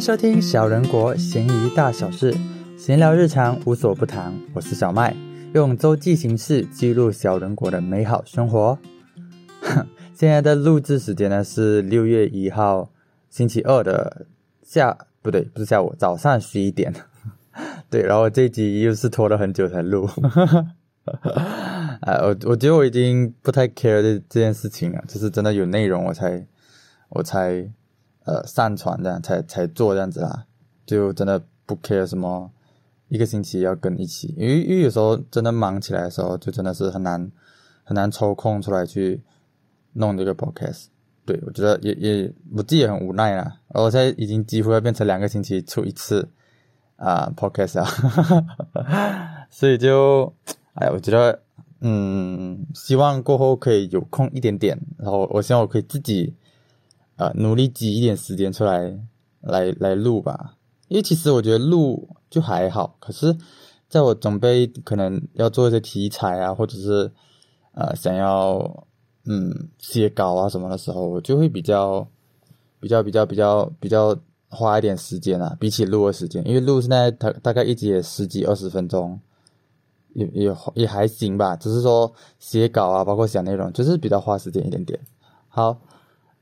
收听小人国闲鱼大小事，闲聊日常无所不谈。我是小麦，用周记形式记录小人国的美好生活。现在的录制时间呢是六月一号星期二的下，不对，不是下午，早上十一点。对，然后这集又是拖了很久才录。啊，我我觉得我已经不太 care 这这件事情了，就是真的有内容我才我才呃上传这样才才做这样子啦，就真的不 care 什么一个星期要跟一起，因为因为有时候真的忙起来的时候，就真的是很难很难抽空出来去弄这个 podcast。对我觉得也也我自己也很无奈啦，我现在已经几乎要变成两个星期出一次啊 podcast 啊，所以就。哎，我觉得，嗯，希望过后可以有空一点点，然后我希望我可以自己，呃，努力挤一点时间出来，来来录吧。因为其实我觉得录就还好，可是在我准备可能要做一些题材啊，或者是呃想要嗯写稿啊什么的时候，我就会比较比较比较比较比较花一点时间啊，比起录的时间，因为录现在大大概一集也十几二十分钟。也也也还行吧，只是说写稿啊，包括写内容，就是比较花时间一点点。好，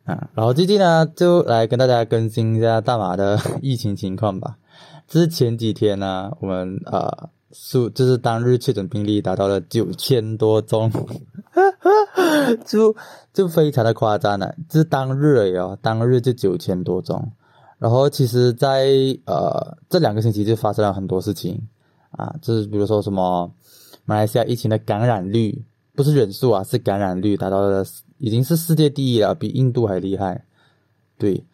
啊，然后最近呢，就来跟大家更新一下大马的疫情情况吧。之前几天呢，我们呃数就是当日确诊病例达到了九千多宗，就就非常的夸张了。这是当日而已哦，当日就九千多宗。然后其实，在呃这两个星期就发生了很多事情啊，就是比如说什么。马来西亚疫情的感染率不是人数啊，是感染率达到了已经是世界第一了，比印度还厉害。对，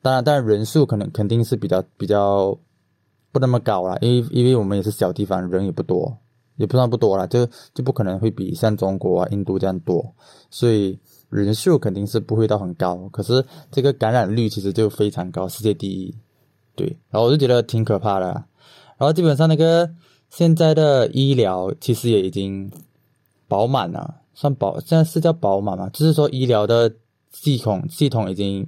当然，当然人数可能肯定是比较比较不那么高了，因为因为我们也是小地方，人也不多，也不算不多了，就就不可能会比像中国啊、印度这样多，所以人数肯定是不会到很高。可是这个感染率其实就非常高，世界第一。对，然后我就觉得挺可怕的。然后基本上那个。现在的医疗其实也已经饱满了，算饱，现在是叫饱满嘛？就是说医疗的系统系统已经，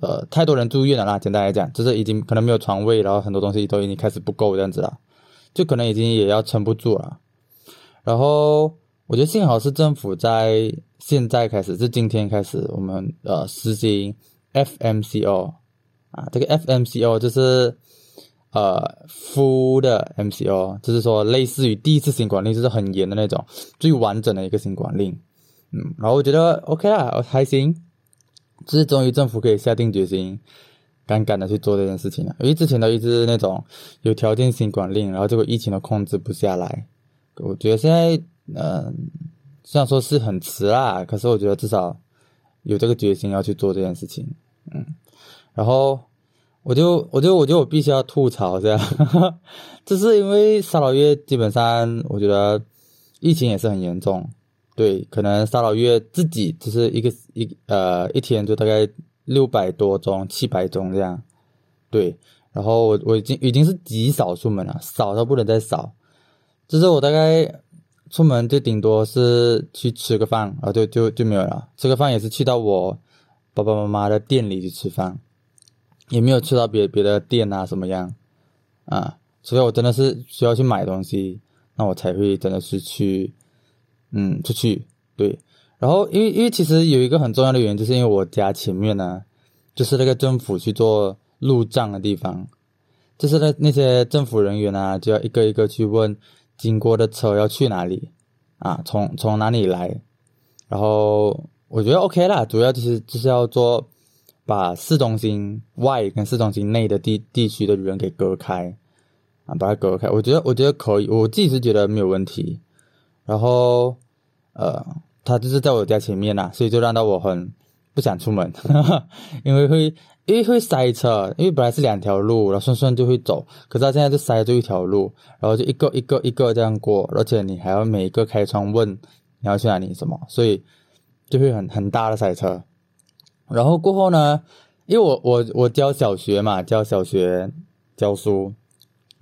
呃，太多人住院了啦。简单来讲，就是已经可能没有床位，然后很多东西都已经开始不够这样子了，就可能已经也要撑不住了。然后我觉得幸好是政府在现在开始，是今天开始，我们呃实行 FMCO 啊，这个 FMCO 就是。呃，full 的 MCO，就是说类似于第一次新管令，就是很严的那种，最完整的一个新管令。嗯，然后我觉得 OK 啦，还行，就是终于政府可以下定决心，敢敢的去做这件事情了。因为之前都一直那种有条件新管令，然后这个疫情都控制不下来。我觉得现在，嗯，虽然说是很迟啦，可是我觉得至少有这个决心要去做这件事情。嗯，然后。我就我就我就我必须要吐槽这样，这是因为沙老月基本上我觉得疫情也是很严重，对，可能沙老月自己只是一个一呃一天就大概六百多宗七百宗这样，对，然后我我已经已经是极少出门了，少到不能再少，就是我大概出门就顶多是去吃个饭，然后就就就没有了，吃个饭也是去到我爸爸妈妈的店里去吃饭。也没有去到别别的店啊，什么样啊？除非我真的是需要去买东西，那我才会真的是去，嗯，出去。对，然后因为因为其实有一个很重要的原因，就是因为我家前面呢，就是那个政府去做路障的地方，就是那那些政府人员啊，就要一个一个去问经过的车要去哪里啊，从从哪里来。然后我觉得 OK 啦，主要就是就是要做。把市中心外跟市中心内的地地区的人给隔开，啊，把它隔开，我觉得我觉得可以，我自己是觉得没有问题。然后，呃，他就是在我家前面呐，所以就让到我很不想出门，因为会因为会塞车，因为本来是两条路，然后顺顺就会走，可是他现在就塞住一条路，然后就一个一个一个这样过，而且你还要每一个开窗问你要去哪里什么，所以就会很很大的塞车。然后过后呢，因为我我我教小学嘛，教小学教书，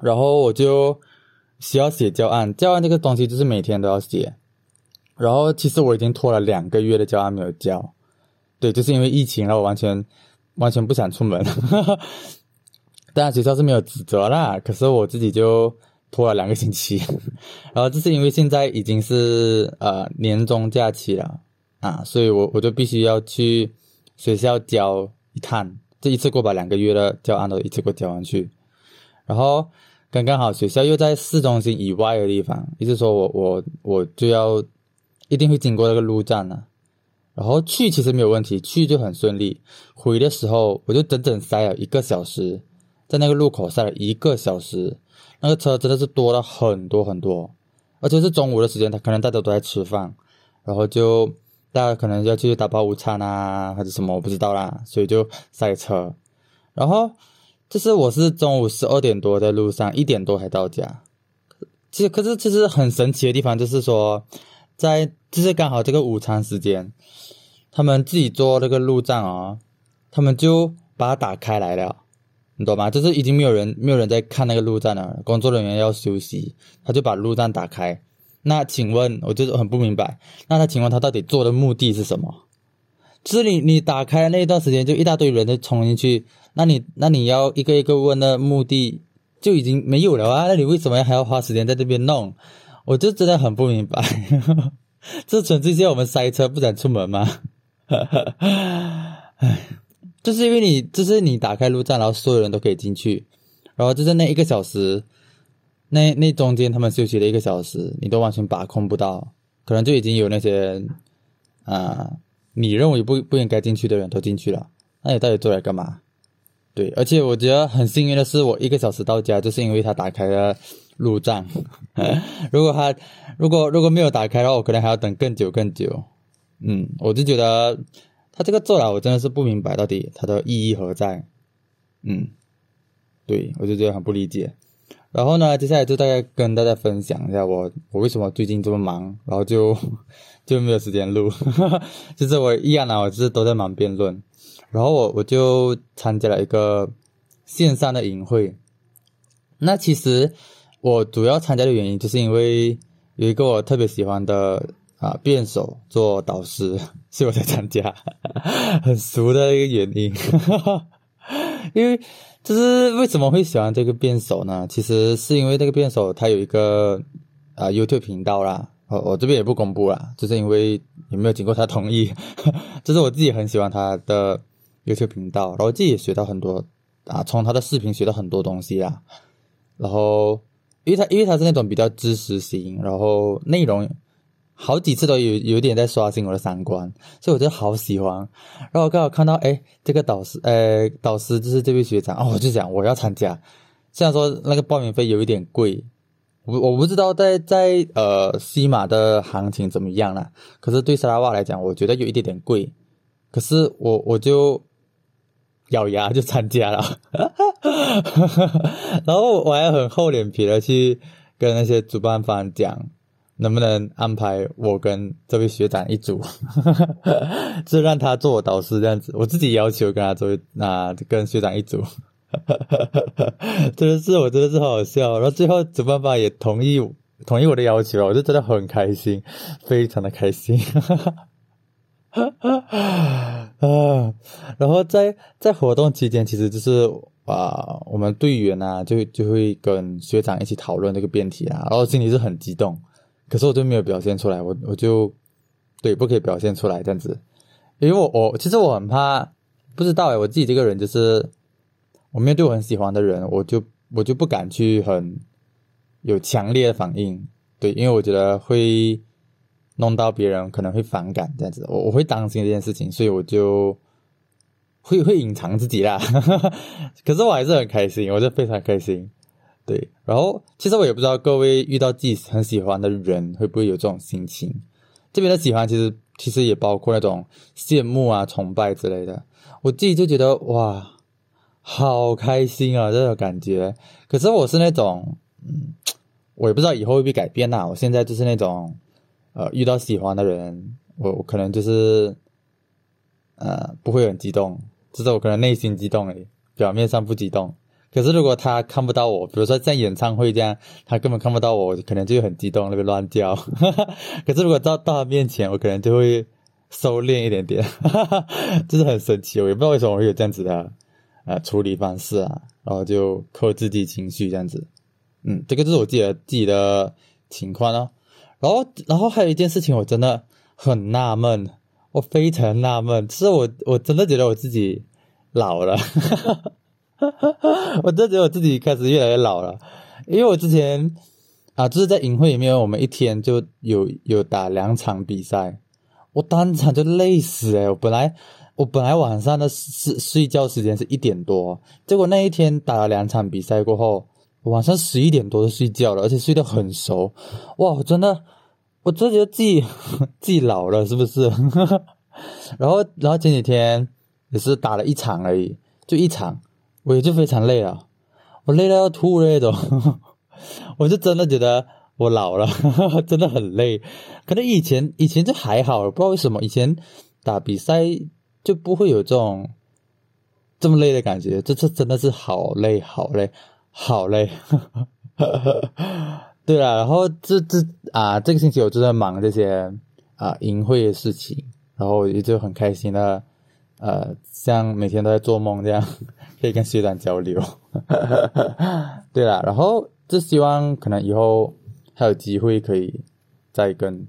然后我就需要写教案，教案这个东西就是每天都要写。然后其实我已经拖了两个月的教案没有交，对，就是因为疫情，然后完全完全不想出门。当然学校是没有指责啦，可是我自己就拖了两个星期。然后这是因为现在已经是呃年终假期了啊，所以我我就必须要去学校交一趟，这一次过把两个月的教案都一次过交完去。然后刚刚好学校又在市中心以外的地方，意思说我我我就要一定会经过那个路站呢。然后去其实没有问题，去就很顺利。回的时候我就整整塞了一个小时，在那个路口塞了一个小时，那个车真的是多了很多很多，而且是中午的时间，他可能大家都在吃饭，然后就大家可能要去打包午餐啊，还是什么我不知道啦，所以就塞车。然后就是我是中午十二点多在路上，一点多才到家。其实可是其实很神奇的地方就是说，在就是刚好这个午餐时间。他们自己做那个路障啊，他们就把它打开来了，你懂吗？就是已经没有人没有人在看那个路障了，工作人员要休息，他就把路障打开。那请问，我就是很不明白，那他请问他到底做的目的是什么？就是你你打开那一段时间，就一大堆人在冲进去，那你那你要一个一个问的目的就已经没有了啊？那你为什么还要花时间在这边弄？我就真的很不明白，这纯粹是要我们塞车不想出门吗？唉，就是因为你，就是你打开路站，然后所有人都可以进去，然后就是那一个小时，那那中间他们休息了一个小时，你都完全把控不到，可能就已经有那些啊，你认为不不应该进去的人都进去了，那你到底做来干嘛？对，而且我觉得很幸运的是，我一个小时到家，就是因为他打开了路障，如果他如果如果没有打开的话，我可能还要等更久更久。嗯，我就觉得他这个做了，我真的是不明白到底他的意义何在。嗯，对我就觉得很不理解。然后呢，接下来就大概跟大家分享一下我我为什么最近这么忙，然后就 就没有时间录。就是我一样啊，我就是都在忙辩论。然后我我就参加了一个线上的营会。那其实我主要参加的原因，就是因为有一个我特别喜欢的。啊，辩手做导师，所以我才参加，很俗的一个原因。因为就是为什么会喜欢这个辩手呢？其实是因为这个辩手他有一个啊 YouTube 频道啦，我我这边也不公布啦，就是因为也没有经过他同意。就是我自己很喜欢他的 YouTube 频道，然后自己也学到很多啊，从他的视频学到很多东西啊。然后因为他因为他是那种比较知识型，然后内容。好几次都有有点在刷新我的三观，所以我就好喜欢。然后我刚好看到，哎，这个导师，呃，导师就是这位学长，哦，我就想我要参加。虽然说那个报名费有一点贵，我我不知道在在呃西马的行情怎么样了。可是对沙拉瓦来讲，我觉得有一点点贵。可是我我就咬牙就参加了，然后我还很厚脸皮的去跟那些主办方讲。能不能安排我跟这位学长一组，就让他做我导师这样子？我自己要求跟他做，那跟学长一组，真的是我真的是好好笑。然后最后主办方也同意同意我的要求了，我就真的很开心，非常的开心。啊，然后在在活动期间，其实就是啊，我们队员啊，就就会跟学长一起讨论这个辩题啊，然后心里是很激动。可是我就没有表现出来，我我就对不可以表现出来这样子，因为我我其实我很怕，不知道哎，我自己这个人就是，我面对我很喜欢的人，我就我就不敢去很有强烈的反应，对，因为我觉得会弄到别人可能会反感这样子，我我会担心这件事情，所以我就会会隐藏自己啦。可是我还是很开心，我就非常开心。对，然后其实我也不知道各位遇到自己很喜欢的人会不会有这种心情。这边的喜欢其实其实也包括那种羡慕啊、崇拜之类的。我自己就觉得哇，好开心啊这种感觉。可是我是那种，嗯，我也不知道以后会不会改变呐。我现在就是那种，呃，遇到喜欢的人，我我可能就是，呃，不会很激动，只是我可能内心激动而已，表面上不激动。可是如果他看不到我，比如说在演唱会这样，他根本看不到我，可能就很激动，那边乱叫。可是如果到到他面前，我可能就会收敛一点点，就是很神奇，我也不知道为什么会有这样子的呃处理方式啊，然后就克制自己情绪这样子，嗯，这个就是我自己的自己的情况哦。然后，然后还有一件事情，我真的很纳闷，我非常纳闷，就是我我真的觉得我自己老了，我真觉得我自己开始越来越老了，因为我之前啊，就是在营会里面，我们一天就有有打两场比赛。我当场就累死诶我本来我本来晚上的睡睡觉时间是一点多，结果那一天打了两场比赛过后，晚上十一点多就睡觉了，而且睡得很熟。哇，我真的，我真觉得自己 自己老了，是不是？然后，然后前几天也是打了一场而已，就一场，我也就非常累了，我累到要吐那种，我就真的觉得。我老了，真的很累。可能以前以前就还好，不知道为什么以前打比赛就不会有这种这么累的感觉。这次真的是好累，好累，好累。对了，然后这这啊，这个星期我就在忙这些啊淫会的事情，然后也就很开心的，呃，像每天都在做梦这样，可以跟学长交流。对啦，然后就希望可能以后。还有机会可以再跟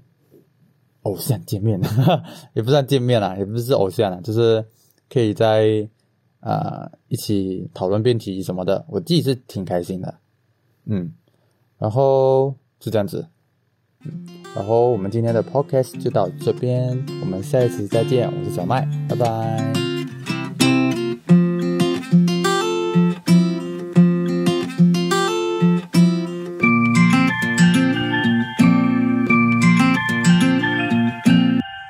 偶像见面，也不算见面啦，也不是偶像啦，就是可以在啊一起讨论辩题什么的，我自己是挺开心的，嗯，然后就这样子，嗯，然后我们今天的 podcast 就到这边，我们下一次再见，我是小麦，拜拜。